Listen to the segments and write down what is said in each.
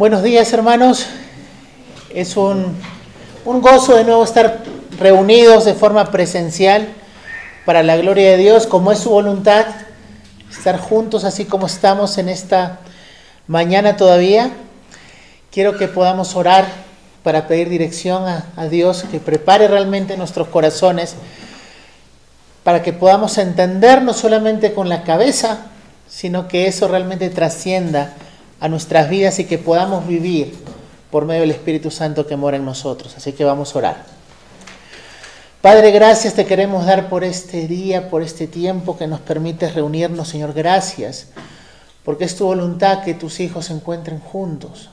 Buenos días hermanos, es un, un, gozo de nuevo estar reunidos de forma presencial para la gloria de Dios, como es su voluntad, estar juntos así como estamos en esta mañana todavía. Quiero que podamos orar para pedir dirección a, a Dios, que prepare realmente nuestros corazones para que podamos entender no solamente con la cabeza, sino que eso realmente trascienda a nuestras vidas y que podamos vivir por medio del Espíritu Santo que mora en nosotros. Así que vamos a orar. Padre, gracias te queremos dar por este día, por este tiempo que nos permites reunirnos, Señor. Gracias, porque es tu voluntad que tus hijos se encuentren juntos,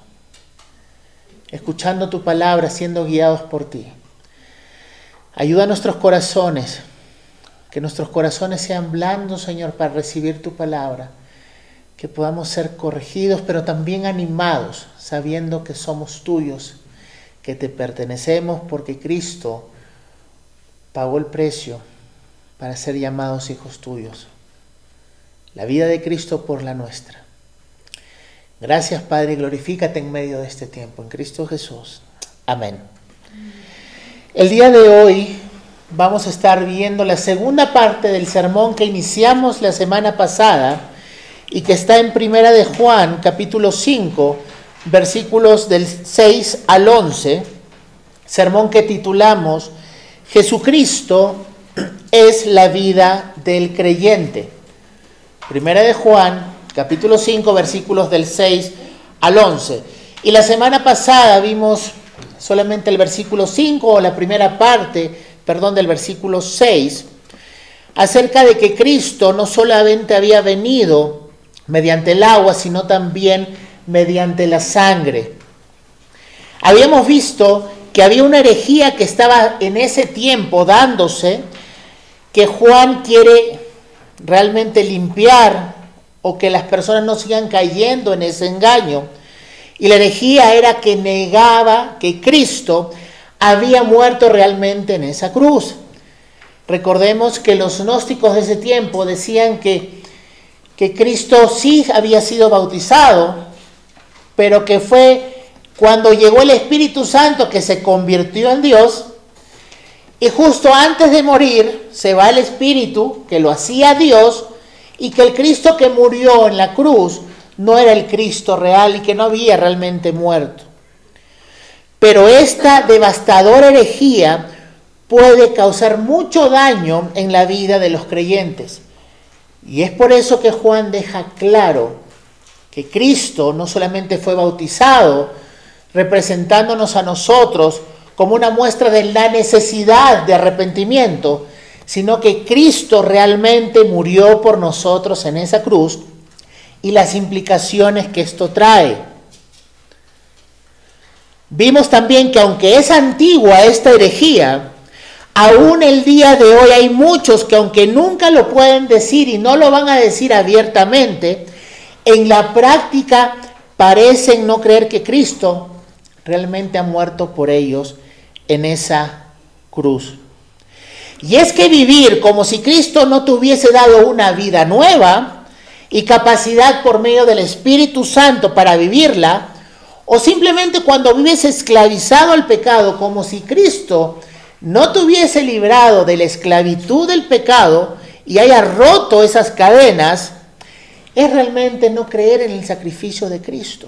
escuchando tu palabra, siendo guiados por ti. Ayuda a nuestros corazones, que nuestros corazones sean blandos, Señor, para recibir tu palabra que podamos ser corregidos, pero también animados, sabiendo que somos tuyos, que te pertenecemos porque Cristo pagó el precio para ser llamados hijos tuyos. La vida de Cristo por la nuestra. Gracias Padre, glorifícate en medio de este tiempo, en Cristo Jesús. Amén. El día de hoy vamos a estar viendo la segunda parte del sermón que iniciamos la semana pasada y que está en Primera de Juan, capítulo 5, versículos del 6 al 11, sermón que titulamos Jesucristo es la vida del creyente. Primera de Juan, capítulo 5, versículos del 6 al 11. Y la semana pasada vimos solamente el versículo 5 o la primera parte, perdón, del versículo 6, acerca de que Cristo no solamente había venido mediante el agua, sino también mediante la sangre. Habíamos visto que había una herejía que estaba en ese tiempo dándose, que Juan quiere realmente limpiar o que las personas no sigan cayendo en ese engaño. Y la herejía era que negaba que Cristo había muerto realmente en esa cruz. Recordemos que los gnósticos de ese tiempo decían que que Cristo sí había sido bautizado, pero que fue cuando llegó el Espíritu Santo que se convirtió en Dios, y justo antes de morir se va el Espíritu que lo hacía Dios, y que el Cristo que murió en la cruz no era el Cristo real y que no había realmente muerto. Pero esta devastadora herejía puede causar mucho daño en la vida de los creyentes. Y es por eso que Juan deja claro que Cristo no solamente fue bautizado, representándonos a nosotros como una muestra de la necesidad de arrepentimiento, sino que Cristo realmente murió por nosotros en esa cruz y las implicaciones que esto trae. Vimos también que aunque es antigua esta herejía, Aún el día de hoy hay muchos que aunque nunca lo pueden decir y no lo van a decir abiertamente, en la práctica parecen no creer que Cristo realmente ha muerto por ellos en esa cruz. Y es que vivir como si Cristo no te hubiese dado una vida nueva y capacidad por medio del Espíritu Santo para vivirla, o simplemente cuando vives esclavizado al pecado como si Cristo no te hubiese librado de la esclavitud del pecado y haya roto esas cadenas, es realmente no creer en el sacrificio de Cristo.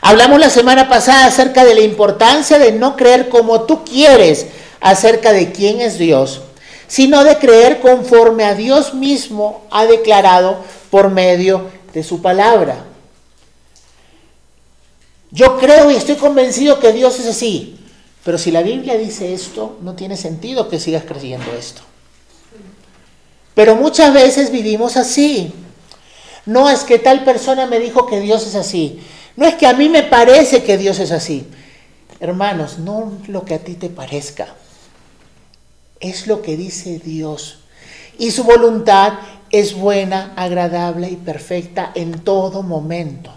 Hablamos la semana pasada acerca de la importancia de no creer como tú quieres acerca de quién es Dios, sino de creer conforme a Dios mismo ha declarado por medio de su palabra. Yo creo y estoy convencido que Dios es así. Pero si la Biblia dice esto, no tiene sentido que sigas creyendo esto. Pero muchas veces vivimos así. No es que tal persona me dijo que Dios es así. No es que a mí me parece que Dios es así. Hermanos, no lo que a ti te parezca. Es lo que dice Dios. Y su voluntad es buena, agradable y perfecta en todo momento.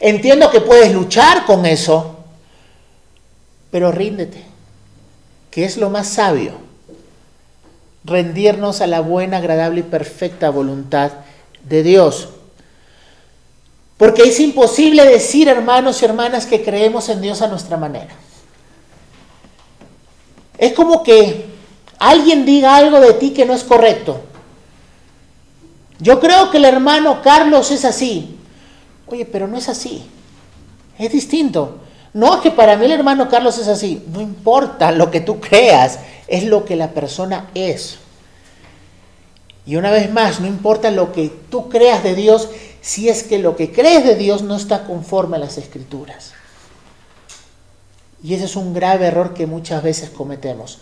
Entiendo que puedes luchar con eso, pero ríndete, que es lo más sabio, rendirnos a la buena, agradable y perfecta voluntad de Dios. Porque es imposible decir, hermanos y hermanas, que creemos en Dios a nuestra manera. Es como que alguien diga algo de ti que no es correcto. Yo creo que el hermano Carlos es así. Oye, pero no es así. Es distinto. No es que para mí el hermano Carlos es así. No importa lo que tú creas, es lo que la persona es. Y una vez más, no importa lo que tú creas de Dios, si es que lo que crees de Dios no está conforme a las escrituras. Y ese es un grave error que muchas veces cometemos.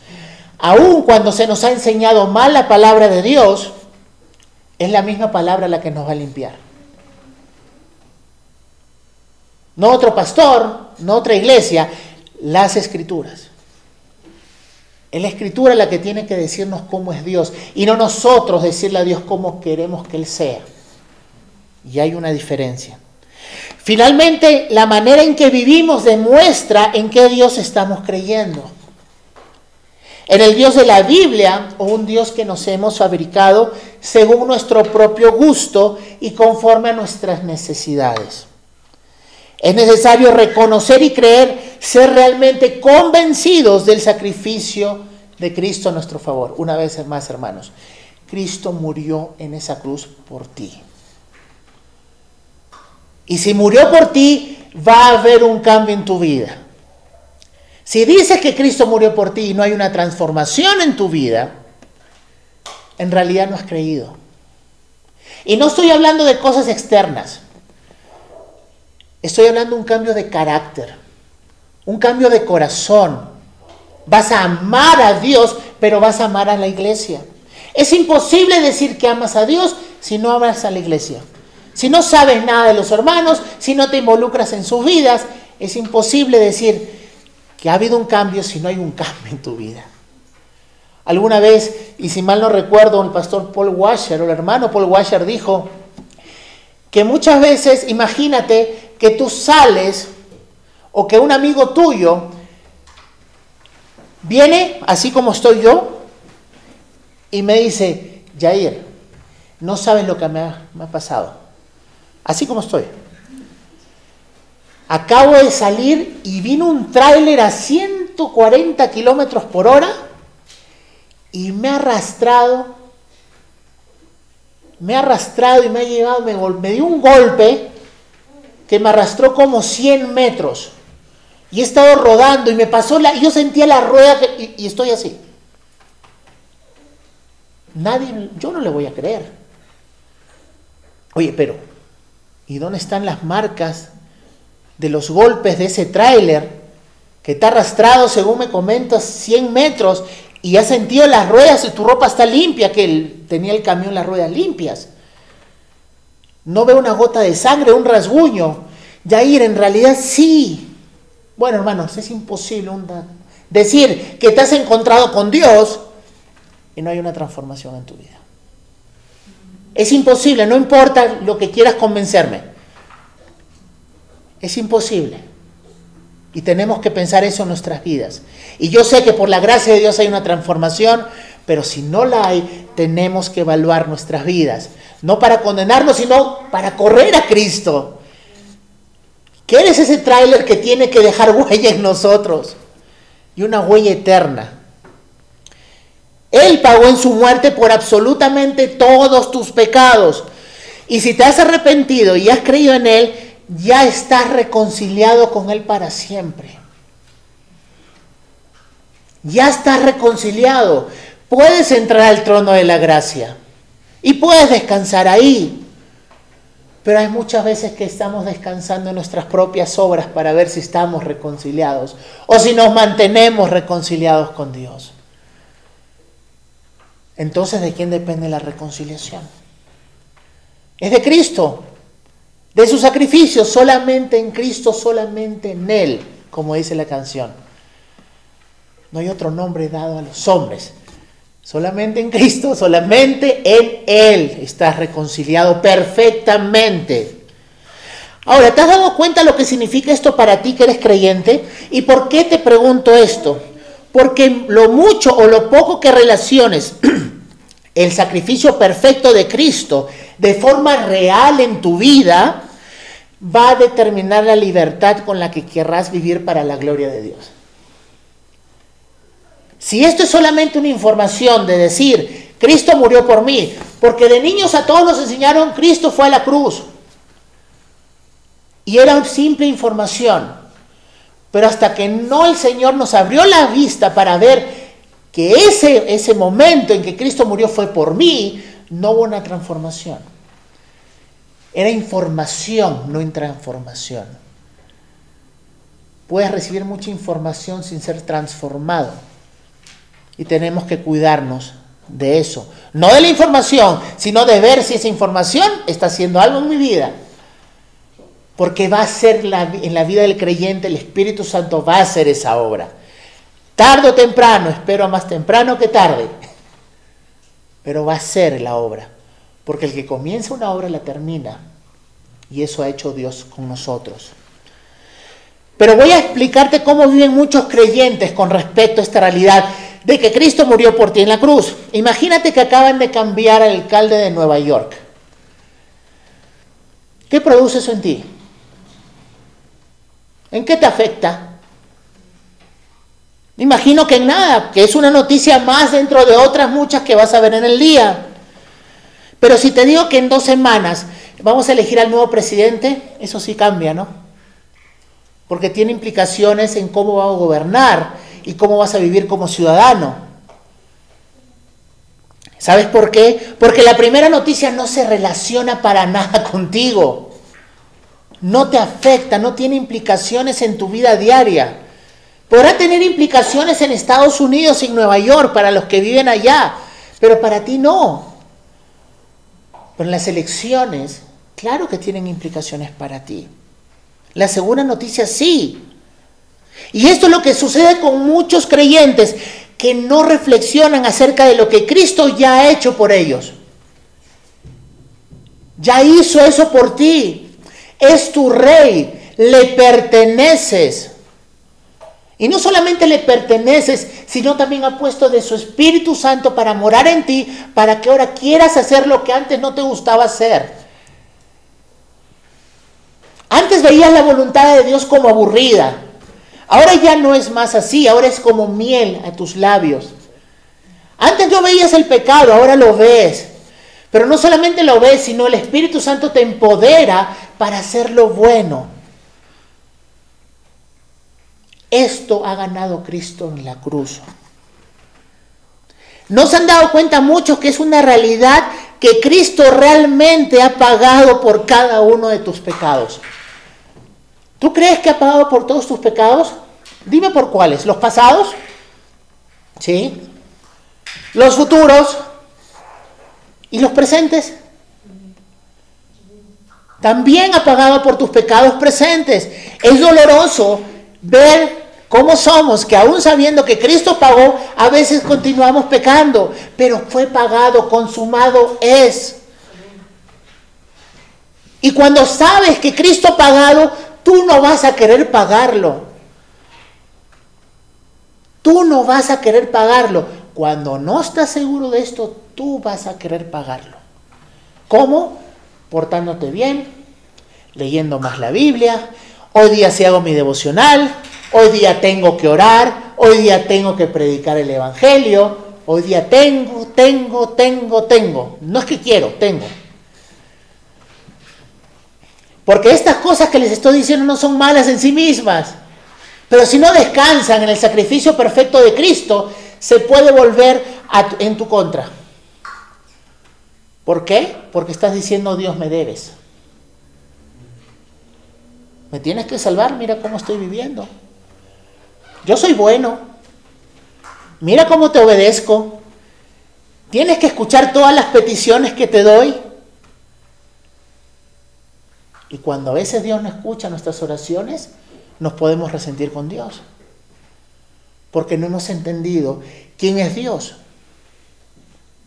Aun cuando se nos ha enseñado mal la palabra de Dios, es la misma palabra la que nos va a limpiar. No otro pastor, no otra iglesia, las escrituras. Es la escritura la que tiene que decirnos cómo es Dios y no nosotros decirle a Dios cómo queremos que Él sea. Y hay una diferencia. Finalmente, la manera en que vivimos demuestra en qué Dios estamos creyendo. En el Dios de la Biblia o un Dios que nos hemos fabricado según nuestro propio gusto y conforme a nuestras necesidades. Es necesario reconocer y creer, ser realmente convencidos del sacrificio de Cristo a nuestro favor. Una vez más, hermanos, Cristo murió en esa cruz por ti. Y si murió por ti, va a haber un cambio en tu vida. Si dices que Cristo murió por ti y no hay una transformación en tu vida, en realidad no has creído. Y no estoy hablando de cosas externas. Estoy hablando de un cambio de carácter, un cambio de corazón. Vas a amar a Dios, pero vas a amar a la iglesia. Es imposible decir que amas a Dios si no amas a la iglesia. Si no sabes nada de los hermanos, si no te involucras en sus vidas, es imposible decir que ha habido un cambio si no hay un cambio en tu vida. Alguna vez, y si mal no recuerdo, el pastor Paul Washer o el hermano Paul Washer dijo que muchas veces, imagínate que tú sales o que un amigo tuyo viene, así como estoy yo, y me dice, Jair, no sabes lo que me ha, pasado. Así como estoy. Acabo de salir y vino un tráiler a 140 kilómetros por hora y me ha arrastrado, me ha arrastrado y me ha llevado, me, me dio un golpe que me arrastró como 100 metros. Y he estado rodando y me pasó la... Yo sentía la rueda y, estoy así. Nadie, yo no le voy a creer. Oye, pero, ¿y dónde están las marcas de los golpes de ese tráiler que ha arrastrado, según me comentas, 100 metros y has sentido las ruedas y tu ropa está limpia, que tenía el camión las ruedas limpias? No veo una gota de sangre, un rasguño. Yair, en realidad sí. Bueno, hermanos, es imposible decir que te has encontrado con Dios y no hay una transformación en tu vida. Es imposible, no importa lo que quieras convencerme. Es imposible. Y tenemos que pensar eso en nuestras vidas. Y yo sé que por la gracia de Dios hay una transformación, pero si no la hay, tenemos que evaluar nuestras vidas no para condenarnos, sino para correr a Cristo. ¿Qué es ese tráiler que tiene que dejar huella en nosotros? Y una huella eterna. Él pagó en su muerte por absolutamente todos tus pecados. Y si te has arrepentido y has creído en Él, ya estás reconciliado con Él para siempre. Ya estás reconciliado. Puedes entrar al trono de la gracia. Y puedes descansar ahí. Pero hay muchas veces que estamos descansando en nuestras propias obras para ver si estamos reconciliados o si nos mantenemos reconciliados con Dios. Entonces, ¿de quién depende la reconciliación? Es de Cristo, de su sacrificio, solamente en Cristo, solamente en Él, como dice la canción. No hay otro nombre dado a los hombres Solamente en Cristo, solamente en Él estás reconciliado perfectamente. Ahora, ¿te has dado cuenta lo que significa esto para ti que eres creyente? ¿Y por qué te pregunto esto? Porque lo mucho o lo poco que relaciones el sacrificio perfecto de Cristo de forma real en tu vida, va a determinar la libertad con la que querrás vivir para la gloria de Dios. Si esto es solamente una información de decir, Cristo murió por mí, porque de niños a todos nos enseñaron, Cristo fue a la cruz. Y era simple información. Pero hasta que no el Señor nos abrió la vista para ver que ese, ese momento en que Cristo murió fue por mí, no hubo una transformación. Era información, no en transformación. Puedes recibir mucha información sin ser transformado. Y tenemos que cuidarnos de eso. No de la información, sino de ver si esa información está haciendo algo en mi vida. Porque va a ser en la vida del creyente, el Espíritu Santo va a hacer esa obra. Tardo o temprano, espero más temprano que tarde. Pero va a ser la obra. Porque el que comienza una obra la termina. Y eso ha hecho Dios con nosotros. Pero voy a explicarte cómo viven muchos creyentes con respecto a esta realidad de que Cristo murió por ti en la cruz. Imagínate que acaban de cambiar al alcalde de Nueva York. ¿Qué produce eso en ti? ¿En qué te afecta? Imagino que en nada, que es una noticia más dentro de otras muchas que vas a ver en el día. Pero si te digo que en dos semanas vamos a elegir al nuevo presidente, eso sí cambia, ¿no? Porque tiene implicaciones en cómo vamos a gobernar y cómo vas a vivir como ciudadano. ¿Sabes por qué? Porque la primera noticia no se relaciona para nada contigo. No te afecta, no tiene implicaciones en tu vida diaria. Podrá tener implicaciones en Estados Unidos y en Nueva York para los que viven allá, pero para ti no. Pero en las elecciones, claro que tienen implicaciones para ti. La segunda noticia sí. Y esto es lo que sucede con muchos creyentes que no reflexionan acerca de lo que Cristo ya ha hecho por ellos. Ya hizo eso por ti. Es tu rey. Le perteneces. Y no solamente le perteneces, sino también ha puesto de su Espíritu Santo para morar en ti, para que ahora quieras hacer lo que antes no te gustaba hacer. Antes veías la voluntad de Dios como aburrida. Ahora ya no es más así, ahora es como miel a tus labios. Antes no veías el pecado, ahora lo ves. Pero no solamente lo ves, sino el Espíritu Santo te empodera para hacer lo bueno. Esto ha ganado Cristo en la cruz. ¿No se han dado cuenta muchos que es una realidad que Cristo realmente ha pagado por cada uno de tus pecados? ¿Tú crees que ha pagado por todos tus pecados? Dime por cuáles. ¿Los pasados? ¿Sí? ¿Los futuros? ¿Y los presentes? También ha pagado por tus pecados presentes. Es doloroso ver cómo somos, que aún sabiendo que Cristo pagó, a veces continuamos pecando, pero fue pagado, consumado es. Y cuando sabes que Cristo pagado, tú no vas a querer pagarlo. Tú no vas a querer pagarlo. Cuando no estás seguro de esto, tú vas a querer pagarlo. ¿Cómo? Portándote bien, leyendo más la Biblia, Hoy día sí hago mi devocional, hoy día tengo que orar, hoy día tengo que predicar el Evangelio, hoy día tengo, tengo, tengo, tengo. No es que quiero, tengo. Porque estas cosas que les estoy diciendo no son malas en sí mismas. Pero si no descansan en el sacrificio perfecto de Cristo, se puede volver en tu contra. ¿Por qué? Porque estás diciendo Dios me debes. Me tienes que salvar, mira cómo estoy viviendo. Yo soy bueno. Mira cómo te obedezco. Tienes que escuchar todas las peticiones que te doy. Y cuando a veces Dios no escucha nuestras oraciones, nos podemos resentir con Dios. Porque no hemos entendido quién es Dios.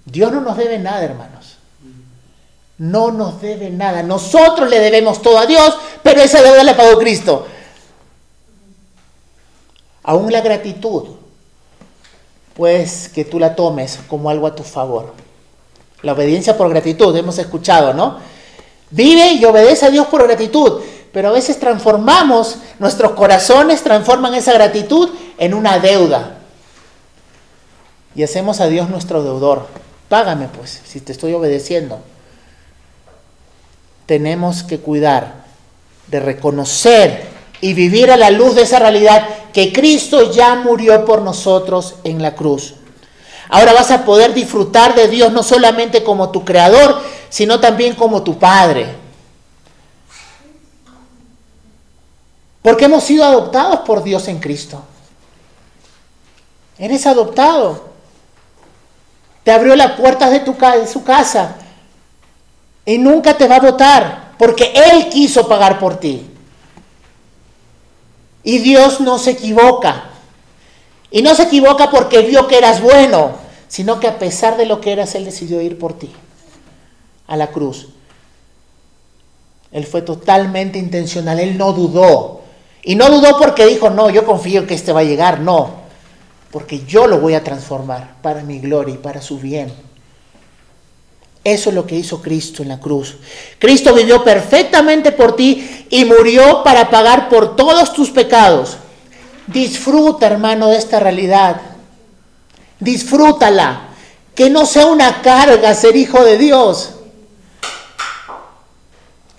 Dios no nos debe nada, hermanos no nos debe nada. Nosotros le debemos todo a Dios, pero esa deuda la pagó Cristo. Aún la gratitud, pues que tú la tomes como algo a tu favor. La obediencia por gratitud, hemos escuchado, ¿no? Vive y obedece a Dios por gratitud. pero a veces transformamos, nuestros corazones transforman esa gratitud en una deuda. Y hacemos a Dios nuestro deudor. Págame pues, si te estoy obedeciendo. Tenemos que cuidar de reconocer y vivir a la luz de esa realidad que Cristo ya murió por nosotros en la cruz. Ahora vas a poder disfrutar de Dios no solamente como tu creador, sino también como tu Padre. Porque hemos sido adoptados por Dios en Cristo. Eres adoptado. Te abrió las puertas de, tu, de su casa y nunca te va a votar porque Él quiso pagar por ti. Y Dios no se equivoca. Y no se equivoca porque vio que eras bueno, sino que a pesar de lo que eras, Él decidió ir por ti a la cruz. Él fue totalmente intencional, Él no dudó. Y no dudó porque dijo, no, yo confío que este va a llegar, no, porque yo lo voy a transformar para mi gloria y para su bien. Eso es lo que hizo Cristo en la cruz. Cristo vivió perfectamente por ti y murió para pagar por todos tus pecados. Disfruta, hermano, de esta realidad. Disfrútala. Que no sea una carga ser hijo de Dios.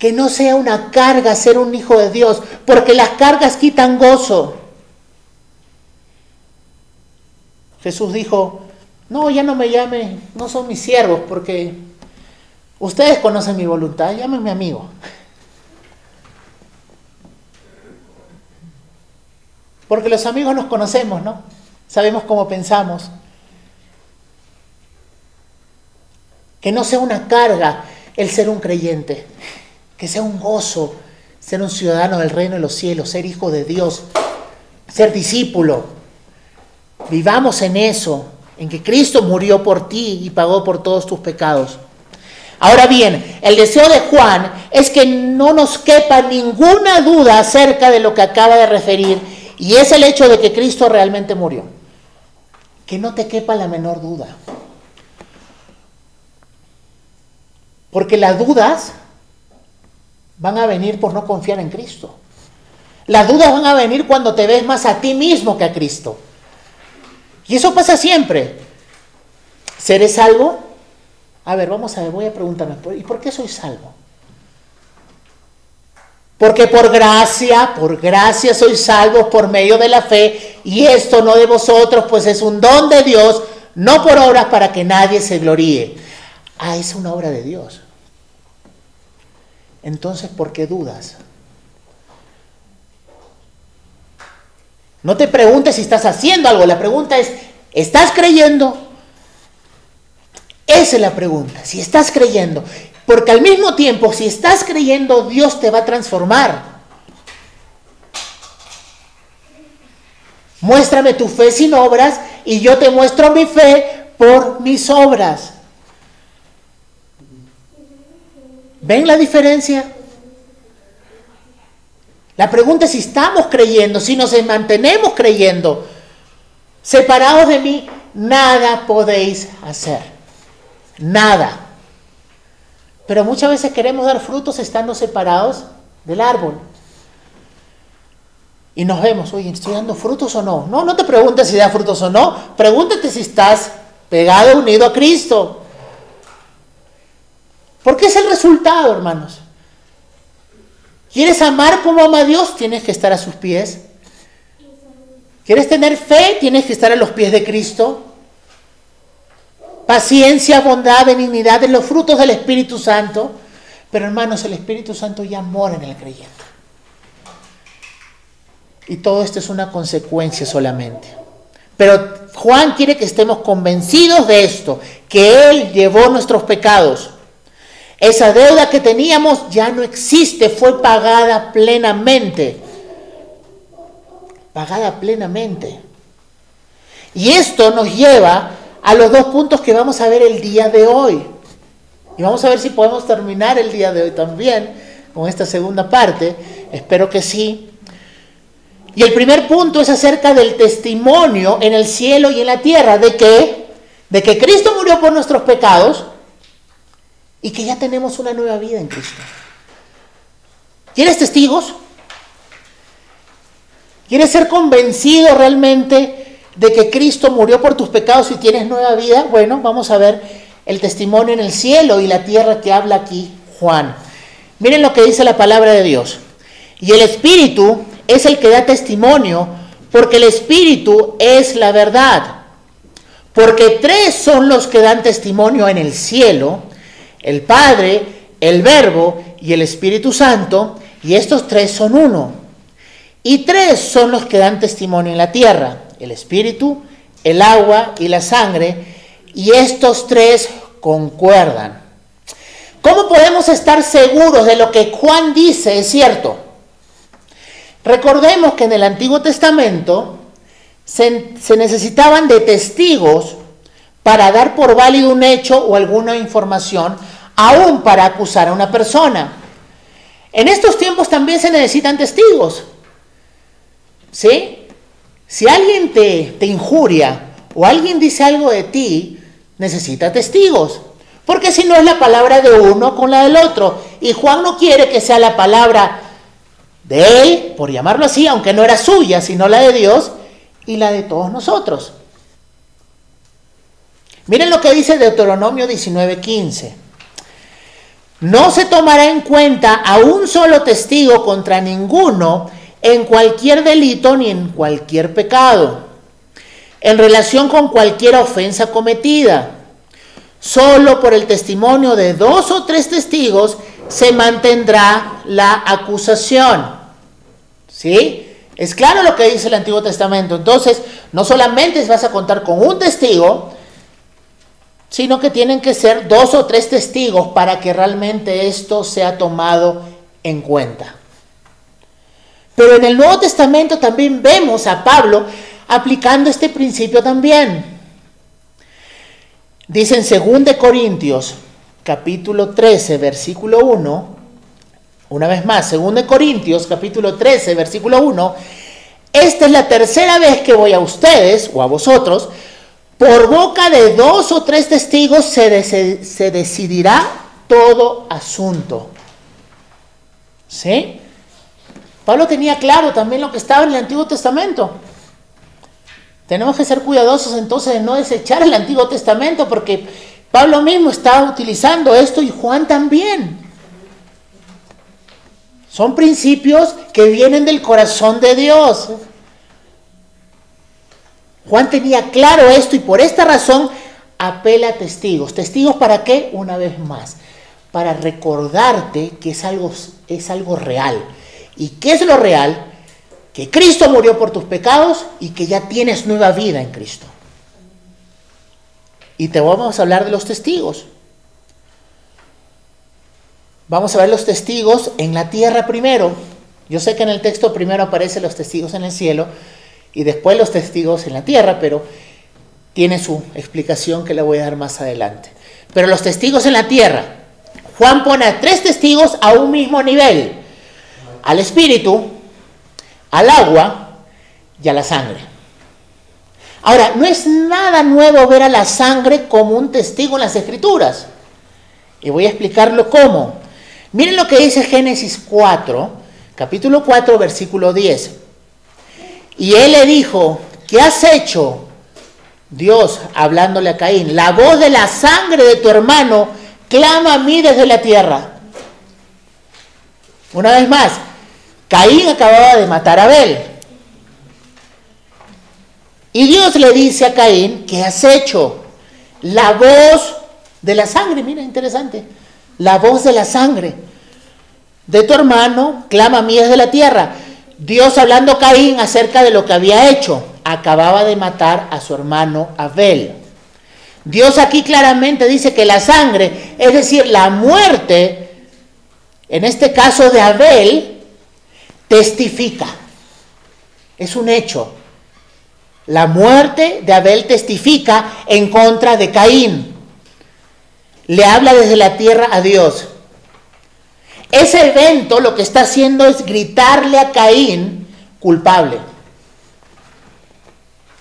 Que no sea una carga ser un hijo de Dios, porque las cargas quitan gozo. Jesús dijo, no, ya no me llame, no son mis siervos, porque ustedes conocen mi voluntad, llámenme amigo. Porque los amigos nos conocemos, ¿no? Sabemos cómo pensamos. Que no sea una carga el ser un creyente que sea un gozo ser un ciudadano del reino de los cielos, ser hijo de Dios, ser discípulo. Vivamos en eso, en que Cristo murió por ti y pagó por todos tus pecados. Ahora bien, el deseo de Juan es que no nos quepa ninguna duda acerca de lo que acaba de referir y es el hecho de que Cristo realmente murió. Que no te quepa la menor duda. Porque las dudas van a venir por no confiar en Cristo. Las dudas van a venir cuando te ves más a ti mismo que a Cristo. Y eso pasa siempre. ¿Seré salvo? A ver, vamos a ver, voy a preguntarme, ¿y por qué soy salvo? Porque por gracia, por gracia soy salvo por medio de la fe, y esto no de vosotros, pues es un don de Dios, no por obras para que nadie se gloríe. Ah, es una obra de Dios. Entonces, ¿por qué dudas? No te preguntes si estás haciendo algo, la pregunta es, ¿estás creyendo? Esa es la pregunta, si estás creyendo. Porque al mismo tiempo, si estás creyendo, Dios te va a transformar. Muéstrame tu fe sin obras y yo te muestro mi fe por mis obras. ¿Ven la diferencia? La pregunta es si estamos creyendo, si nos mantenemos creyendo. Separados de mí, nada podéis hacer. Nada. Pero muchas veces queremos dar frutos estando separados del árbol. Y nos vemos, oye, ¿estoy dando frutos o no? No, no te preguntes si da frutos o no. Pregúntate si estás pegado, unido a Cristo. Porque es el resultado, hermanos. ¿Quieres amar como ama a Dios? Tienes que estar a sus pies. ¿Quieres tener fe? Tienes que estar a los pies de Cristo. Paciencia, bondad, benignidad, de los frutos del Espíritu Santo. Pero hermanos, el Espíritu Santo ya mora en el creyente. Y todo esto es una consecuencia solamente. Pero Juan quiere que estemos convencidos de esto, que Él llevó nuestros pecados esa deuda que teníamos ya no existe, fue pagada plenamente. Pagada plenamente. Y esto nos lleva a los dos puntos que vamos a ver el día de hoy. Y vamos a ver si podemos terminar el día de hoy también con esta segunda parte. Espero que sí. Y el primer punto es acerca del testimonio en el cielo y en la tierra de que de que Cristo murió por nuestros pecados y que ya tenemos una nueva vida en Cristo. ¿Quieres testigos? ¿Quieres ser convencido realmente de que Cristo murió por tus pecados y tienes nueva vida? Bueno, vamos a ver el testimonio en el cielo y la tierra que habla aquí Juan. Miren lo que dice la palabra de Dios. Y el Espíritu es el que da testimonio, porque el Espíritu es la verdad. Porque tres son los que dan testimonio en el cielo, el Padre, el Verbo y el Espíritu Santo, y estos tres son uno. Y tres son los que dan testimonio en la tierra, el Espíritu, el agua y la sangre, y estos tres concuerdan. ¿Cómo podemos estar seguros de lo que Juan dice es cierto? Recordemos que en el Antiguo Testamento se, necesitaban de testigos para dar por válido un hecho o alguna información, aún para acusar a una persona. En estos tiempos también se necesitan testigos. ¿Sí? Si alguien te, te injuria o alguien dice algo de ti, necesita testigos. Porque si no es la palabra de uno con la del otro. Y Juan no quiere que sea la palabra de él, por llamarlo así, aunque no era suya, sino la de Dios y la de todos nosotros. Miren lo que dice Deuteronomio 19:15. No se tomará en cuenta a un solo testigo contra ninguno en cualquier delito ni en cualquier pecado, en relación con cualquier ofensa cometida. Solo por el testimonio de dos o tres testigos se mantendrá la acusación. ¿Sí? Es claro lo que dice el Antiguo Testamento. Entonces, no solamente vas a contar con un testigo, sino que tienen que ser dos o tres testigos para que realmente esto sea tomado en cuenta. Pero en el Nuevo Testamento también vemos a Pablo aplicando este principio también. Dice en 2 Corintios capítulo 13, versículo 1, una vez más, 2 Corintios capítulo 13, versículo 1, esta es la tercera vez que voy a ustedes o a vosotros, por boca de dos o tres testigos se, se decidirá todo asunto. ¿Sí? Pablo tenía claro también lo que estaba en el Antiguo Testamento. Tenemos que ser cuidadosos entonces de no desechar el Antiguo Testamento porque Pablo mismo estaba utilizando esto y Juan también. Son principios que vienen del corazón de Dios. Juan tenía claro esto y por esta razón apela a testigos. ¿Testigos para qué? Una vez más, para recordarte que es algo, es algo real. ¿Y qué es lo real? Que Cristo murió por tus pecados y que ya tienes nueva vida en Cristo. Y te vamos a hablar de los testigos. Vamos a ver los testigos en la tierra primero. Yo sé que en el texto primero aparecen los testigos en el cielo y después los testigos en la tierra, pero tiene su explicación que le voy a dar más adelante. Pero los testigos en la tierra, Juan pone a tres testigos a un mismo nivel, al espíritu, al agua y a la sangre. Ahora, no es nada nuevo ver a la sangre como un testigo en las escrituras. Y voy a explicarlo cómo. Miren lo que dice Génesis 4, capítulo 4, versículo 10. Y él le dijo, ¿qué has hecho? Dios, hablándole a Caín, la voz de la sangre de tu hermano clama a mí desde la tierra. Una vez más, Caín acababa de matar a Abel. Y Dios le dice a Caín, ¿qué has hecho? La voz de la sangre, mira, interesante. La voz de la sangre de tu hermano clama a mí desde la tierra. Dios hablando a Caín acerca de lo que había hecho. Acababa de matar a su hermano Abel. Dios aquí claramente dice que la sangre, es decir, la muerte, en este caso de Abel, testifica. Es un hecho. La muerte de Abel testifica en contra de Caín. Le habla desde la tierra a Dios. Ese evento lo que está haciendo es gritarle a Caín culpable.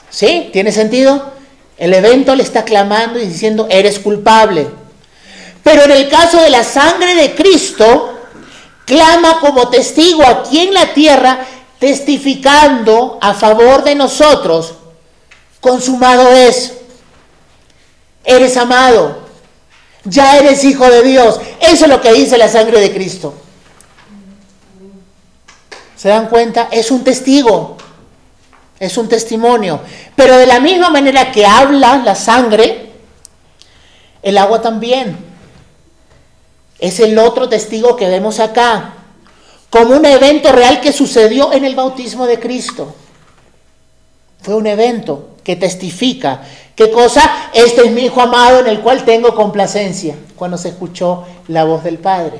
¿Sí? ¿Tiene sentido? El evento le está clamando y diciendo, eres culpable. Pero en el caso de la sangre de Cristo, clama como testigo aquí en la tierra, testificando a favor de nosotros. Consumado es. Eres amado. Ya eres hijo de Dios. Eso es lo que dice la sangre de Cristo. ¿Se dan cuenta? Es un testigo. Es un testimonio. Pero de la misma manera que habla la sangre, el agua también. Es el otro testigo que vemos acá. Como un evento real que sucedió en el bautismo de Cristo. Fue un evento que testifica. ¿Qué cosa? Este es mi hijo amado en el cual tengo complacencia. Cuando se escuchó la voz del Padre.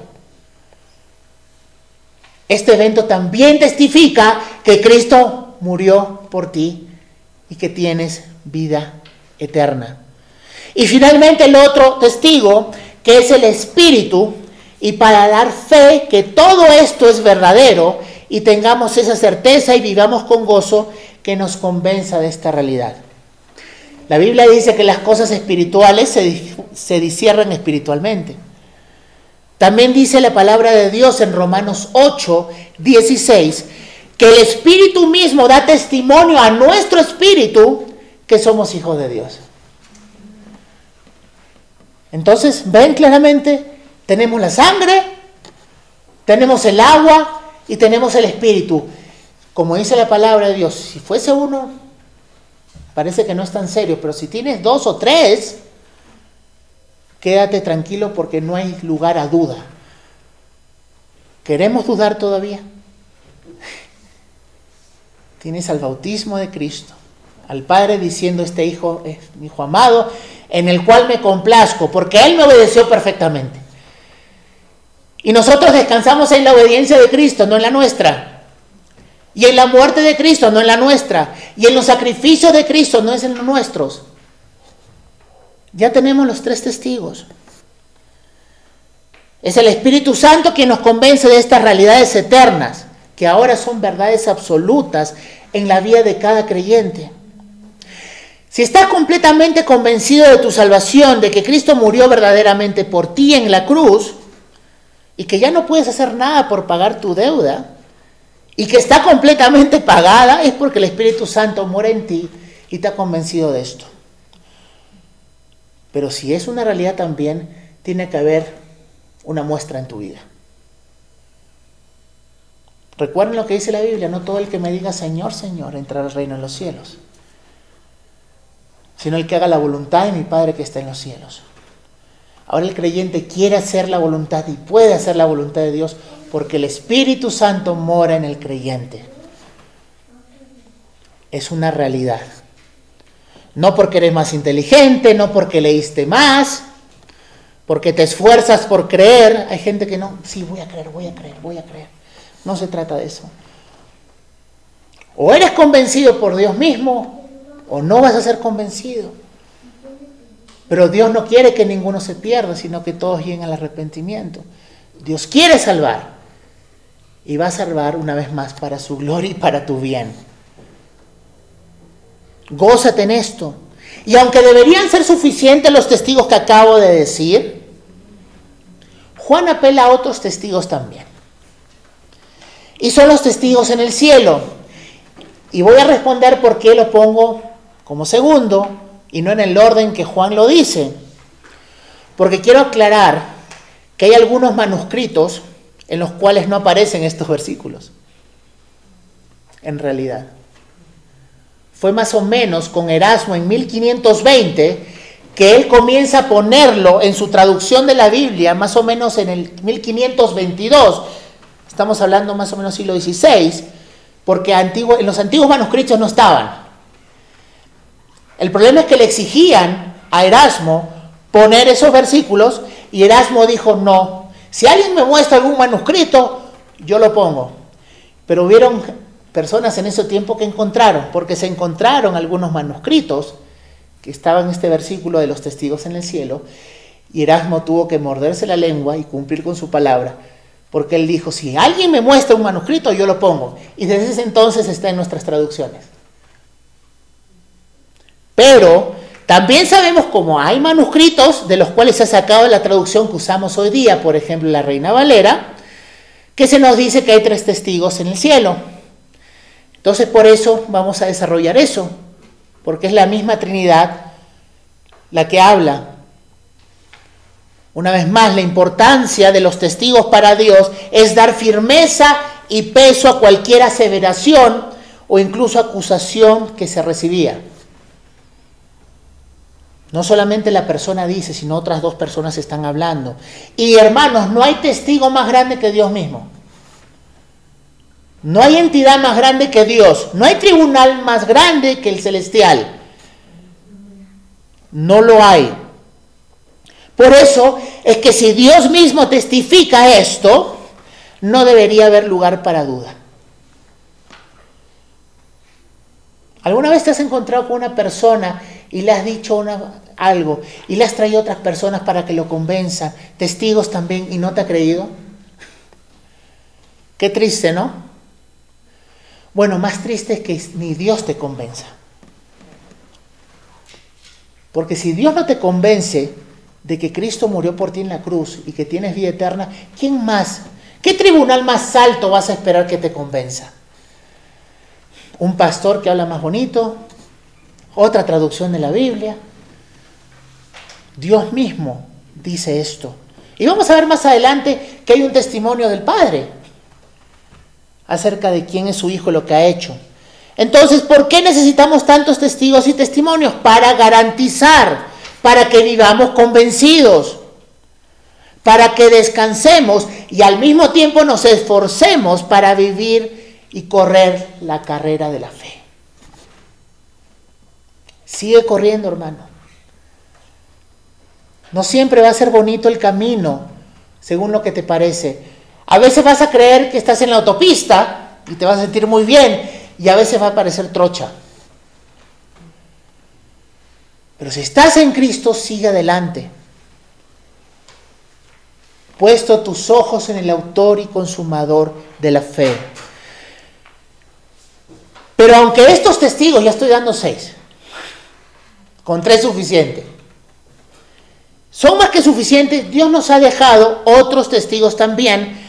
Este evento también testifica que Cristo murió por ti y que tienes vida eterna. Y finalmente el otro testigo, que es el Espíritu, y para dar fe que todo esto es verdadero y tengamos esa certeza y vivamos con gozo que nos convenza de esta realidad. La Biblia dice que las cosas espirituales se, se espiritualmente. También dice la palabra de Dios en Romanos 8, 16, que el Espíritu mismo da testimonio a nuestro espíritu que somos hijos de Dios. Entonces, ven claramente, tenemos la sangre, tenemos el agua y tenemos el espíritu. Como dice la palabra de Dios, si fuese uno, parece que no es tan serio, pero si tienes dos o tres, quédate tranquilo porque no hay lugar a duda. ¿Queremos dudar todavía? Tienes al bautismo de Cristo, al Padre diciendo, este hijo es mi hijo amado, en el cual me complazco, porque Él me obedeció perfectamente. Y nosotros descansamos en la obediencia de Cristo, no en la nuestra. Y en la muerte de Cristo, no en la nuestra. Y en los sacrificios de Cristo, no es en los nuestros. Ya tenemos los tres testigos. Es el Espíritu Santo quien nos convence de estas realidades eternas, que ahora son verdades absolutas en la vida de cada creyente. Si estás completamente convencido de tu salvación, de que Cristo murió verdaderamente por ti en la cruz, y que ya no puedes hacer nada por pagar tu deuda, y que está completamente pagada, es porque el Espíritu Santo muere en ti y te ha convencido de esto. Pero si es una realidad también, tiene que haber una muestra en tu vida. Recuerden lo que dice la Biblia, no todo el que me diga Señor, Señor entrará al reino de los cielos, sino el que haga la voluntad de mi Padre que está en los cielos. Ahora el creyente quiere hacer la voluntad y puede hacer la voluntad de Dios porque el Espíritu Santo mora en el creyente. Es una realidad. No porque eres más inteligente, no porque leíste más, porque te esfuerzas por creer. Hay gente que no, sí, voy a creer, voy a creer, voy a creer. No se trata de eso. O eres convencido por Dios mismo, o no vas a ser convencido. Pero Dios no quiere que ninguno se pierda, sino que todos lleguen al arrepentimiento. Dios quiere salvar. Y va a salvar una vez más para su gloria y para tu bien. Gózate en esto. Y aunque deberían ser suficientes los testigos que acabo de decir, Juan apela a otros testigos también. Y son los testigos en el cielo. Y voy a responder por qué lo pongo como segundo y no en el orden que Juan lo dice. Porque quiero aclarar que hay algunos manuscritos en los cuales no aparecen estos versículos. En realidad fue más o menos con Erasmo en 1520 que él comienza a ponerlo en su traducción de la Biblia, más o menos en el 1522, estamos hablando más o menos siglo XVI, porque en los antiguos manuscritos no estaban. El problema es que le exigían a Erasmo poner esos versículos y Erasmo dijo, no, si alguien me muestra algún manuscrito, yo lo pongo. Pero hubieron personas en ese tiempo que encontraron, porque se encontraron algunos manuscritos que estaban en este versículo de los testigos en el cielo, y Erasmo tuvo que morderse la lengua y cumplir con su palabra, porque él dijo, si alguien me muestra un manuscrito, yo lo pongo. Y desde ese entonces está en nuestras traducciones. Pero también sabemos como hay manuscritos de los cuales se ha sacado la traducción que usamos hoy día, por ejemplo la Reina Valera, que se nos dice que hay tres testigos en el cielo. Entonces por eso vamos a desarrollar eso, porque es la misma Trinidad la que habla. Una vez más, la importancia de los testigos para Dios es dar firmeza y peso a cualquier aseveración o incluso acusación que se recibía. No solamente la persona dice, sino otras dos personas están hablando. Y hermanos, no hay testigo más grande que Dios mismo. No hay entidad más grande que Dios. No hay tribunal más grande que el celestial. No lo hay. Por eso es que si Dios mismo testifica esto, no debería haber lugar para duda. ¿Alguna vez te has encontrado con una persona y le has dicho algo y le has traído otras personas para que lo convenzan, testigos también, y no te ha creído? Qué triste, ¿no? Bueno, más triste es que ni Dios te convenza. Porque si Dios no te convence de que Cristo murió por ti en la cruz y que tienes vida eterna, ¿quién más ¿Qué tribunal más alto vas a esperar que te convenza? ¿Un pastor que habla más bonito? ¿Otra traducción de la Biblia? Dios mismo dice esto. Y vamos a ver más adelante que hay un testimonio del Padre acerca de quién es su Hijo, lo que ha hecho. Entonces, ¿por qué necesitamos tantos testigos y testimonios? Para garantizar, para que vivamos convencidos para que descansemos y al mismo tiempo nos esforcemos para vivir y correr la carrera de la fe. Sigue corriendo, hermano. No siempre va a ser bonito el camino, según lo que te parece. A veces vas a creer que estás en la autopista y te vas a sentir muy bien, y a veces va a parecer trocha. Pero si estás en Cristo, sigue adelante puesto tus ojos en el autor y consumador de la fe. Pero aunque estos testigos, ya estoy dando seis, con tres suficiente, son más que suficientes, Dios nos ha dejado otros testigos también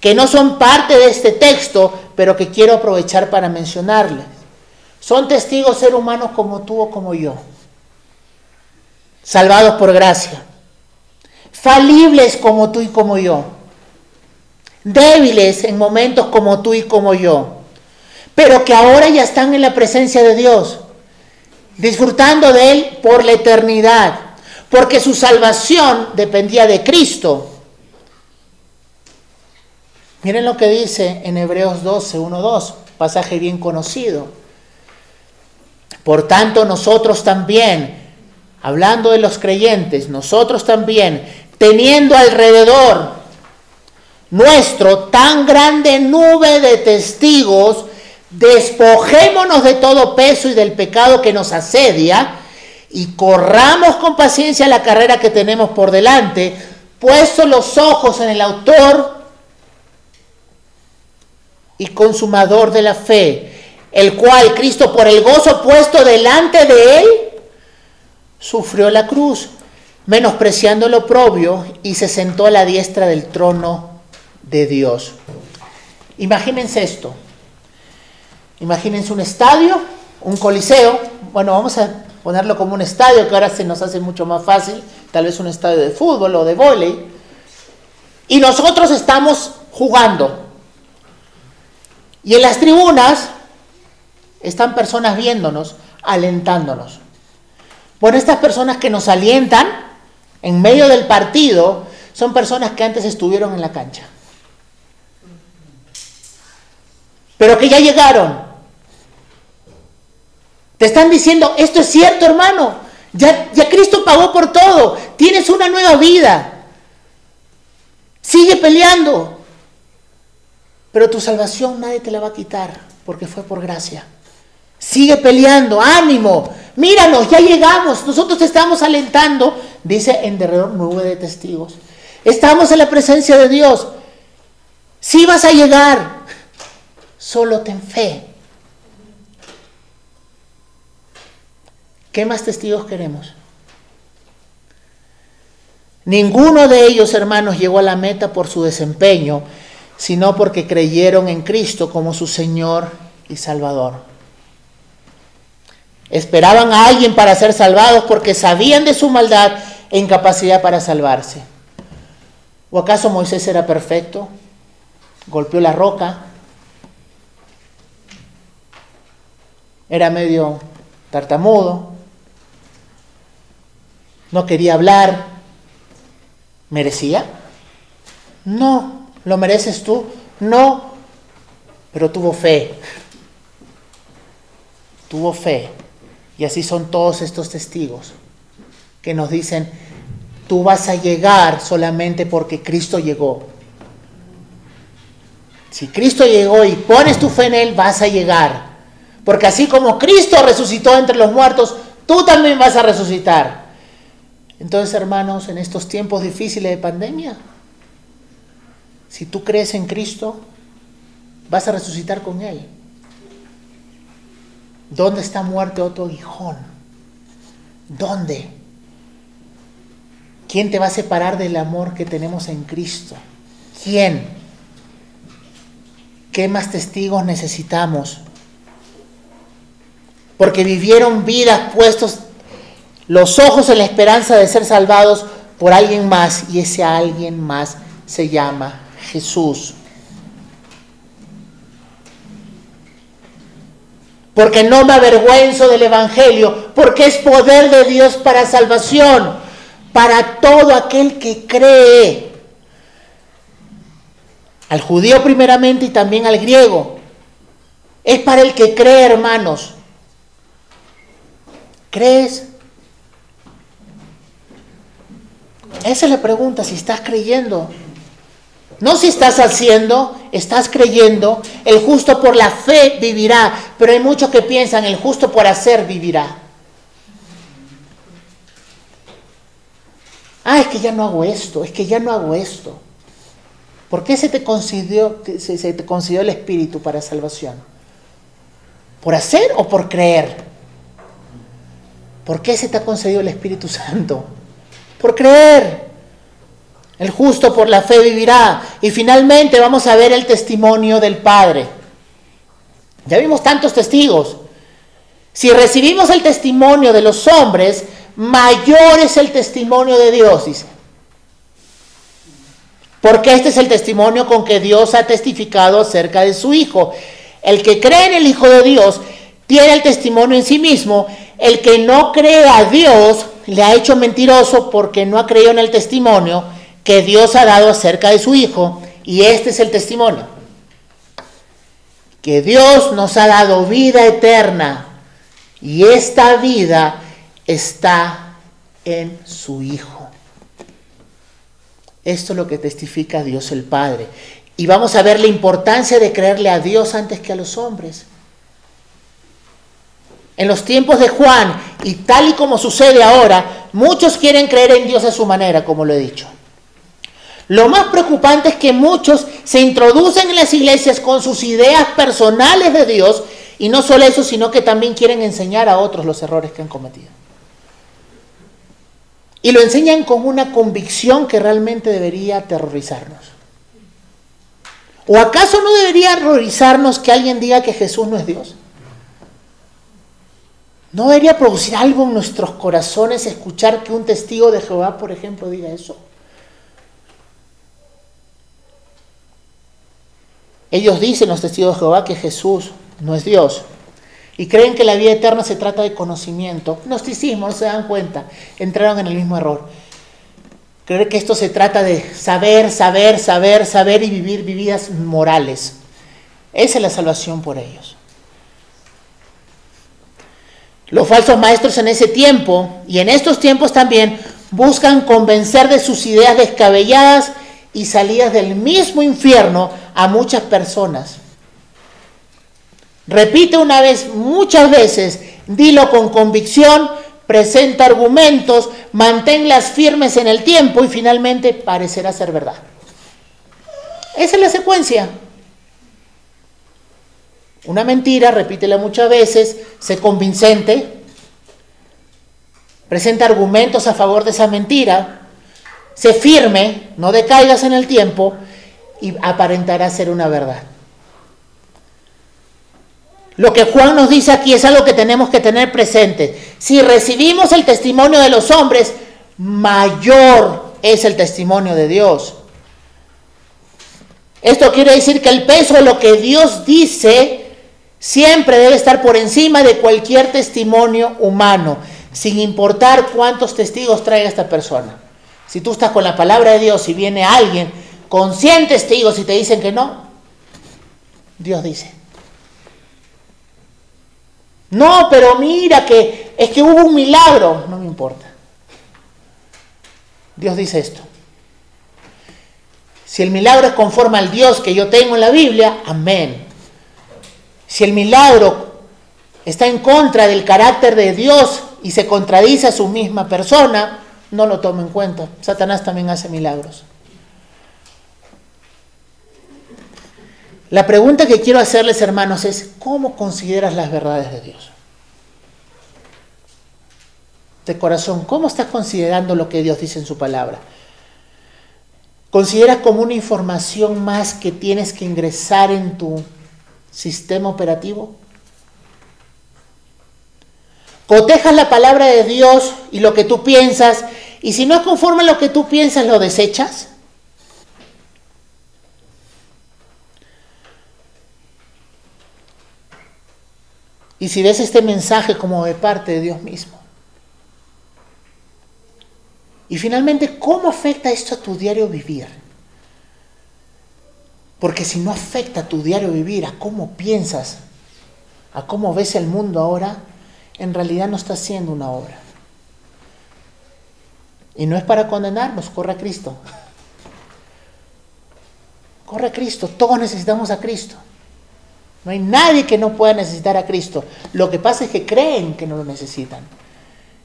que no son parte de este texto, pero que quiero aprovechar para mencionarles. Son testigos ser humanos como tú o como yo, salvados por gracia falibles como tú y como yo, débiles en momentos como tú y como yo, pero que ahora ya están en la presencia de Dios, disfrutando de Él por la eternidad, porque su salvación dependía de Cristo. Miren lo que dice en Hebreos 12, 1, 2, pasaje bien conocido. Por tanto, nosotros también, hablando de los creyentes, nosotros también, teniendo alrededor nuestro tan grande nube de testigos, despojémonos de todo peso y del pecado que nos asedia y corramos con paciencia la carrera que tenemos por delante, puesto los ojos en el autor y consumador de la fe, el cual Cristo por el gozo puesto delante de él, sufrió la cruz menospreciando lo propio y se sentó a la diestra del trono de Dios. Imagínense esto. Imagínense un estadio, un coliseo. Bueno, vamos a ponerlo como un estadio que ahora se nos hace mucho más fácil, tal vez un estadio de fútbol o de vóley. Y nosotros estamos jugando. Y en las tribunas están personas viéndonos, alentándonos. Bueno, estas personas que nos alientan en medio del partido son personas que antes estuvieron en la cancha. Pero que ya llegaron. Te están diciendo, esto es cierto hermano, ya, Cristo pagó por todo, tienes una nueva vida. Sigue peleando. Pero tu salvación nadie te la va a quitar porque fue por gracia. Sigue peleando, ánimo. Míranos, ya llegamos. Nosotros te estamos alentando, dice en derredor nube de testigos. Estamos en la presencia de Dios. Si vas a llegar, solo ten fe. ¿Qué más testigos queremos? Ninguno de ellos, hermanos, llegó a la meta por su desempeño, sino porque creyeron en Cristo como su Señor y Salvador. Esperaban a alguien para ser salvados porque sabían de su maldad e incapacidad para salvarse. ¿O acaso Moisés era perfecto? Golpeó la roca. Era medio tartamudo. No quería hablar. ¿Merecía? No. ¿Lo mereces tú? No, pero tuvo fe. Tuvo fe. Y así son todos estos testigos que nos dicen, tú vas a llegar solamente porque Cristo llegó. Si Cristo llegó y pones tu fe en Él, vas a llegar. Porque así como Cristo resucitó entre los muertos, tú también vas a resucitar. Entonces, hermanos, en estos tiempos difíciles de pandemia, si tú crees en Cristo, vas a resucitar con Él. ¿Dónde está muerto otro guijón? ¿Dónde? ¿Quién te va a separar del amor que tenemos en Cristo? ¿Quién? ¿Qué más testigos necesitamos? Porque vivieron vidas puestos los ojos en la esperanza de ser salvados por alguien más y ese alguien más se llama Jesús. Porque no me avergüenzo del Evangelio, porque es poder de Dios para salvación, para todo aquel que cree. Al judío primeramente y también al griego. Es para el que cree, hermanos. ¿Crees? Esa es la pregunta, si estás creyendo. No si estás haciendo, estás creyendo, el justo por la fe vivirá, pero hay muchos que piensan, el justo por hacer vivirá. Ah, es que ya no hago esto, es que ya no hago esto. ¿Por qué se te concedió, se, se te concedió el Espíritu para salvación? ¿Por hacer o por creer? ¿Por qué se te ha concedido el Espíritu Santo? Por creer. El justo por la fe vivirá. Y finalmente vamos a ver el testimonio del Padre. Ya vimos tantos testigos. Si recibimos el testimonio de los hombres, mayor es el testimonio de Dios. Porque este es el testimonio con que Dios ha testificado acerca de su Hijo. El que cree en el Hijo de Dios tiene el testimonio en sí mismo. El que no cree a Dios le ha hecho mentiroso porque no ha creído en el testimonio que Dios ha dado acerca de su Hijo, y este es el testimonio, que Dios nos ha dado vida eterna, y esta vida está en su Hijo. Esto es lo que testifica Dios el Padre. Y vamos a ver la importancia de creerle a Dios antes que a los hombres. En los tiempos de Juan, y tal y como sucede ahora, muchos quieren creer en Dios a su manera, como lo he dicho. Lo más preocupante es que muchos se introducen en las iglesias con sus ideas personales de Dios y no solo eso, sino que también quieren enseñar a otros los errores que han cometido. Y lo enseñan con una convicción que realmente debería aterrorizarnos. ¿O acaso no debería aterrorizarnos que alguien diga que Jesús no es Dios? ¿No debería producir algo en nuestros corazones escuchar que un testigo de Jehová, por ejemplo, diga eso? Ellos dicen, los testigos de Jehová, que Jesús no es Dios. Y creen que la vida eterna se trata de conocimiento. Gnosticismo, no se dan cuenta. Entraron en el mismo error. Creer que esto se trata de saber, saber, saber, saber y vivir vividas morales. Esa es la salvación por ellos. Los falsos maestros en ese tiempo y en estos tiempos también buscan convencer de sus ideas descabelladas y salidas del mismo infierno a muchas personas. Repite una vez, muchas veces, dilo con convicción, presenta argumentos, manténlas firmes en el tiempo y finalmente parecerá ser verdad. Esa es la secuencia. Una mentira, repítela muchas veces, sé convincente, presenta argumentos a favor de esa mentira, sé firme, no decaigas en el tiempo y aparentará ser una verdad. Lo que Juan nos dice aquí es algo que tenemos que tener presente. Si recibimos el testimonio de los hombres, mayor es el testimonio de Dios. Esto quiere decir que el peso de lo que Dios dice siempre debe estar por encima de cualquier testimonio humano, sin importar cuántos testigos traiga esta persona. Si tú estás con la palabra de Dios y viene alguien con 100 testigos y te dicen que no, Dios dice. No, pero mira que es que hubo un milagro. No me importa. Dios dice esto. Si el milagro es conforme al Dios que yo tengo en la Biblia, amén. Si el milagro está en contra del carácter de Dios y se contradice a su misma persona, no lo tomo en cuenta. Satanás también hace milagros. La pregunta que quiero hacerles, hermanos, es, ¿cómo consideras las verdades de Dios? De corazón, ¿cómo estás considerando lo que Dios dice en su palabra? ¿Consideras como una información más que tienes que ingresar en tu sistema operativo? Cotejas la palabra de Dios y lo que tú piensas, y si no es conforme a lo que tú piensas, lo desechas. Y si ves este mensaje como de parte de Dios mismo. Y finalmente, ¿cómo afecta esto a tu diario vivir? Porque si no afecta a tu diario vivir, a cómo piensas, a cómo ves el mundo ahora, en realidad no está haciendo una obra. Y no es para condenarnos, corre a Cristo. Corre a Cristo, todos necesitamos a Cristo. No hay nadie que no pueda necesitar a Cristo. Lo que pasa es que creen que no lo necesitan.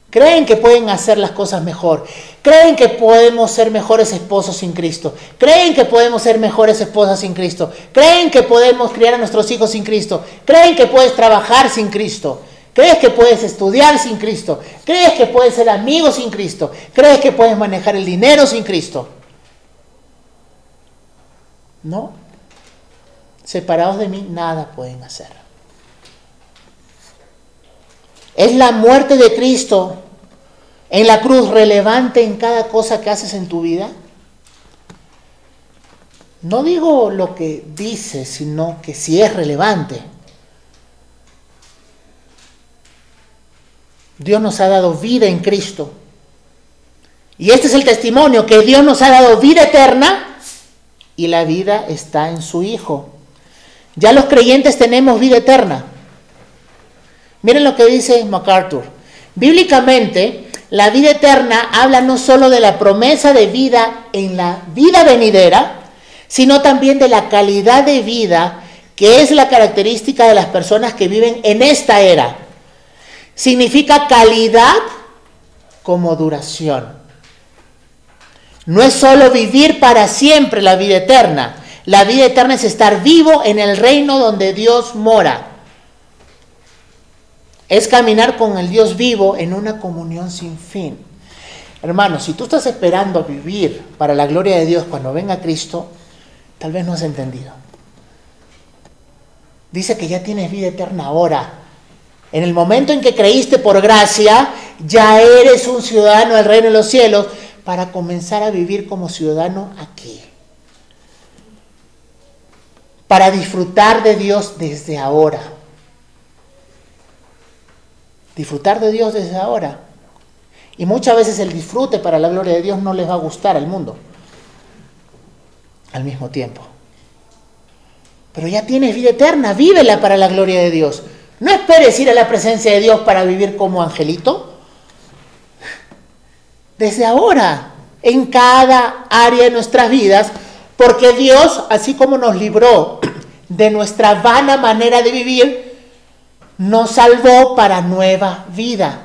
Creen que pueden hacer las cosas mejor. Creen que podemos ser mejores esposos sin Cristo. Creen que podemos ser mejores esposas sin Cristo. Creen que podemos criar a nuestros hijos sin Cristo. Creen que puedes trabajar sin Cristo. Crees que puedes estudiar sin Cristo. Crees que puedes ser amigo sin Cristo. Crees que puedes manejar el dinero sin Cristo. No separados de mí, nada pueden hacer. ¿Es la muerte de Cristo en la cruz relevante en cada cosa que haces en tu vida? No digo lo que dices, sino que si es relevante. Dios nos ha dado vida en Cristo. Y este es el testimonio, que Dios nos ha dado vida eterna y la vida está en su Hijo. Ya los creyentes tenemos vida eterna. Miren lo que dice MacArthur. Bíblicamente, la vida eterna habla no solo de la promesa de vida en la vida venidera, sino también de la calidad de vida que es la característica de las personas que viven en esta era. Significa calidad como duración. No es solo vivir para siempre la vida eterna, la vida eterna es estar vivo en el reino donde Dios mora. Es caminar con el Dios vivo en una comunión sin fin. Hermano, si tú estás esperando vivir para la gloria de Dios cuando venga Cristo, tal vez no has entendido. Dice que ya tienes vida eterna ahora. En el momento en que creíste por gracia, ya eres un ciudadano del reino de los cielos para comenzar a vivir como ciudadano aquí para disfrutar de Dios desde ahora. Disfrutar de Dios desde ahora. Y muchas veces el disfrute para la gloria de Dios no les va a gustar al mundo al mismo tiempo. Pero ya tienes vida eterna, vívela para la gloria de Dios. No esperes ir a la presencia de Dios para vivir como angelito. Desde ahora, en cada área de nuestras vidas, porque Dios, así como nos libró de nuestra vana manera de vivir, nos salvó para nueva vida.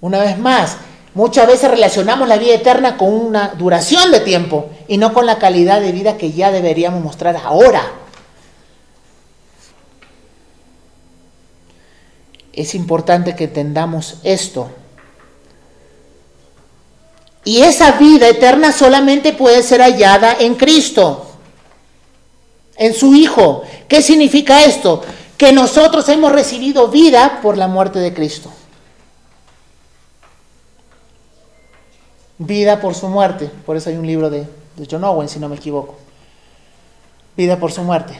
Una vez más, muchas veces relacionamos la vida eterna con una duración de tiempo y no con la calidad de vida que ya deberíamos mostrar ahora. Es importante que entendamos esto. Y esa vida eterna solamente puede ser hallada en Cristo, en su Hijo. ¿Qué significa esto? Que nosotros hemos recibido vida por la muerte de Cristo. Vida por su muerte. Por eso hay un libro de, John Owen, si no me equivoco. Vida por su muerte.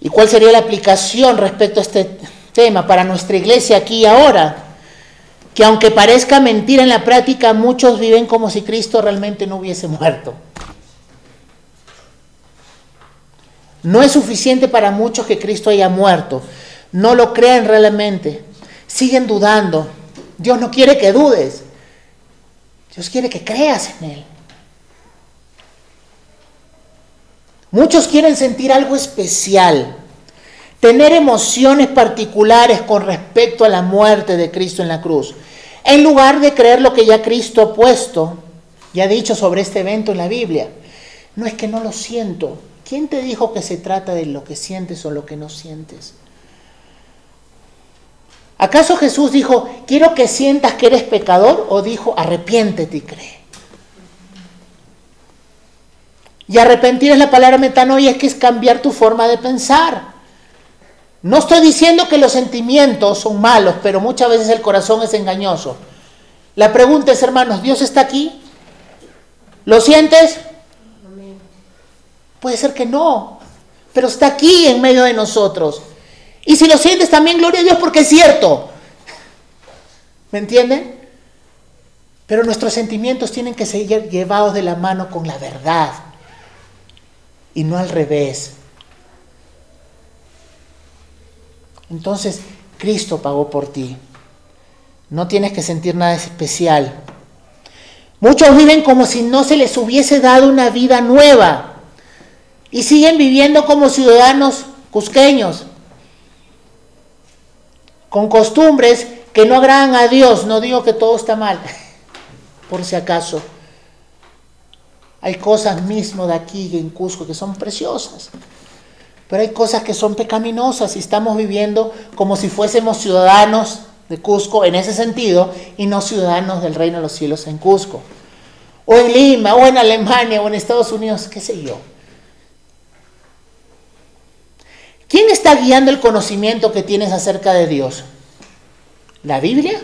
¿Y cuál sería la aplicación respecto a este tema para nuestra iglesia aquí y ahora? Que aunque parezca mentira en la práctica, muchos viven como si Cristo realmente no hubiese muerto. No es suficiente para muchos que Cristo haya muerto. No lo crean realmente. Siguen dudando. Dios no quiere que dudes. Dios quiere que creas en Él. Muchos quieren sentir algo especial, tener emociones particulares con respecto a la muerte de Cristo en la cruz, en lugar de creer lo que ya Cristo ha puesto y ha dicho sobre este evento en la Biblia. No es que no lo siento. ¿Quién te dijo que se trata de lo que sientes o lo que no sientes? ¿Acaso Jesús dijo, quiero que sientas que eres pecador? ¿O dijo, arrepiéntete y cree? Y arrepentir es la palabra metanoia, es que es cambiar tu forma de pensar. No estoy diciendo que los sentimientos son malos, pero muchas veces el corazón es engañoso. La pregunta es, hermanos, ¿Dios está aquí? ¿Lo sientes? Puede ser que no, pero está aquí en medio de nosotros. Y si lo sientes también, gloria a Dios porque es cierto. ¿Me entienden? Pero nuestros sentimientos tienen que ser llevados de la mano con la verdad y no al revés. Entonces, Cristo pagó por ti. No tienes que sentir nada especial. Muchos viven como si no se les hubiese dado una vida nueva y siguen viviendo como ciudadanos cusqueños, con costumbres que no agradan a Dios. No digo que todo está mal, por si acaso. Hay cosas mismo de aquí en Cusco que son preciosas. Pero hay cosas que son pecaminosas y estamos viviendo como si fuésemos ciudadanos de Cusco en ese sentido y no ciudadanos del reino de los cielos en Cusco. O en Lima, o en Alemania, o en Estados Unidos, qué sé yo. ¿Quién está guiando el conocimiento que tienes acerca de Dios? ¿La Biblia?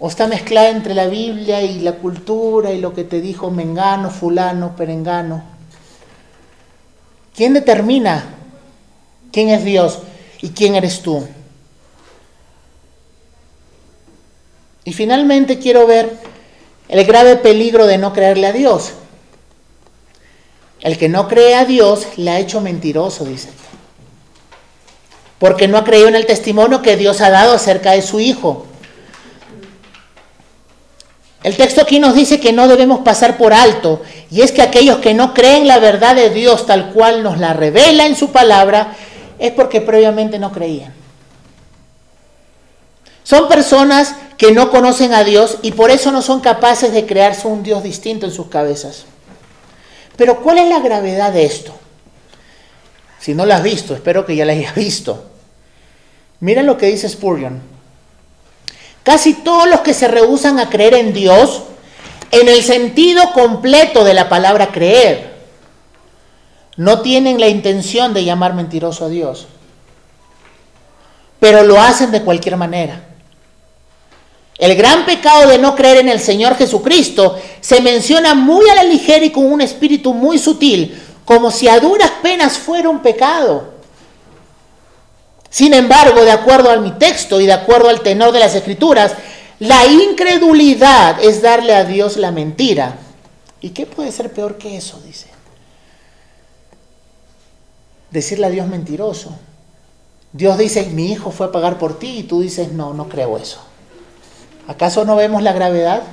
o está mezclada entre la Biblia y la cultura y lo que te dijo Mengano, Fulano, Perengano. ¿Quién determina quién es Dios y quién eres tú? Y finalmente quiero ver el grave peligro de no creerle a Dios. El que no cree a Dios le ha hecho mentiroso, dice. Porque no ha creído en el testimonio que Dios ha dado acerca de su Hijo. El texto aquí nos dice que no debemos pasar por alto, y es que aquellos que no creen la verdad de Dios tal cual nos la revela en su palabra, es porque previamente no creían. Son personas que no conocen a Dios y por eso no son capaces de crearse un Dios distinto en sus cabezas. Pero ¿cuál es la gravedad de esto? Si no la has visto, espero que ya la hayas visto. Miren lo que dice Spurgeon. Casi todos los que se rehusan a creer en Dios, en el sentido completo de la palabra creer, no tienen la intención de llamar mentiroso a Dios, pero lo hacen de cualquier manera. El gran pecado de no creer en el Señor Jesucristo se menciona muy a la ligera y con un espíritu muy sutil, como si a duras penas fuera un pecado. Sin embargo, de acuerdo a mi texto y de acuerdo al tenor de las escrituras, la incredulidad es darle a Dios la mentira. ¿Y qué puede ser peor que eso? Dice. Decirle a Dios mentiroso. Dios dice, mi hijo fue a pagar por ti y tú dices, no, no creo eso. ¿Acaso no vemos la gravedad?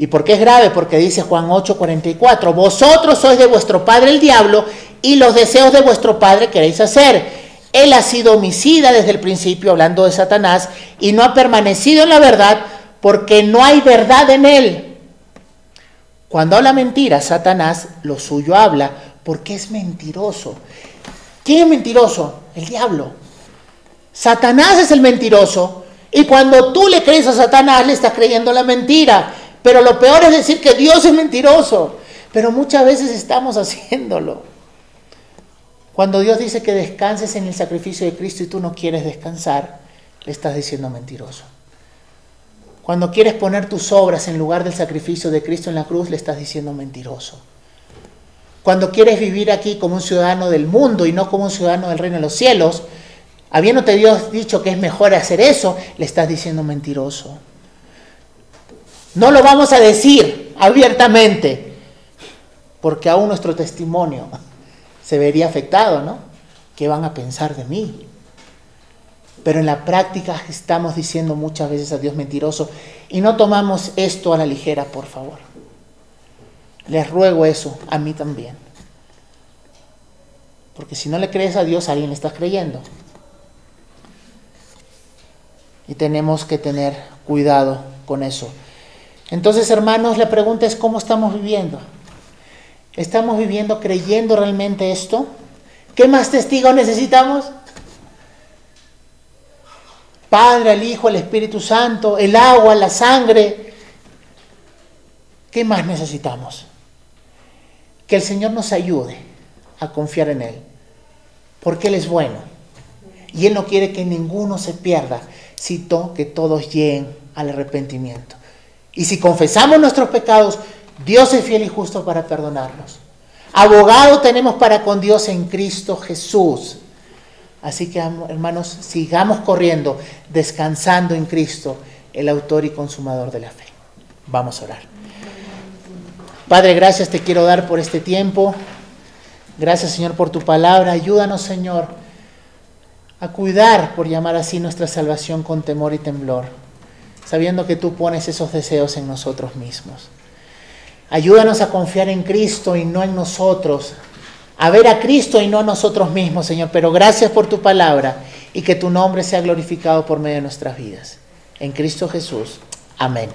¿Y por qué es grave? Porque dice Juan 8:44, vosotros sois de vuestro padre el diablo y los deseos de vuestro padre queréis hacer. Él ha sido homicida desde el principio, hablando de Satanás, y no ha permanecido en la verdad porque no hay verdad en él. Cuando habla mentira, Satanás lo suyo habla porque es mentiroso. ¿Quién es mentiroso? El diablo. Satanás es el mentiroso Y cuando tú le crees a Satanás, le estás creyendo la mentira. Pero lo peor es decir que Dios es mentiroso. Pero muchas veces estamos haciéndolo. Cuando Dios dice que descanses en el sacrificio de Cristo y tú no quieres descansar, le estás diciendo mentiroso. Cuando quieres poner tus obras en lugar del sacrificio de Cristo en la cruz, le estás diciendo mentiroso. Cuando quieres vivir aquí como un ciudadano del mundo y no como un ciudadano del reino de los cielos, habiéndote Dios dicho que es mejor hacer eso, le estás diciendo mentiroso. No lo vamos a decir abiertamente, porque aún nuestro testimonio se vería afectado, ¿no? ¿Qué van a pensar de mí? Pero en la práctica estamos diciendo muchas veces a Dios mentiroso y no tomamos esto a la ligera, por favor. Les ruego eso a mí también. Porque si no le crees a Dios, a alguien le estás creyendo. Y tenemos que tener cuidado con eso. Entonces, hermanos, la pregunta es cómo estamos viviendo. ¿Estamos viviendo creyendo realmente esto? ¿Qué más testigos necesitamos? Padre, el Hijo, el Espíritu Santo, el agua, la sangre. ¿Qué más necesitamos? Que el Señor nos ayude a confiar en Él, porque Él es bueno. Y Él no quiere que ninguno se pierda, sino que todos lleguen al arrepentimiento. Y si confesamos nuestros pecados, Dios es fiel y justo para perdonarnos. Abogado tenemos para con Dios en Cristo Jesús. Así que, hermanos, sigamos corriendo, descansando en Cristo, el autor y consumador de la fe. Vamos a orar. Padre, gracias te quiero dar por este tiempo. Gracias, Señor, por tu palabra. Ayúdanos, Señor, a cuidar, por llamar así, nuestra salvación con temor y temblor, sabiendo que tú pones esos deseos en nosotros mismos. Ayúdanos a confiar en Cristo y no en nosotros, a ver a Cristo y no a nosotros mismos, Señor. Pero gracias por tu palabra y que tu nombre sea glorificado por medio de nuestras vidas. En Cristo Jesús. Amén.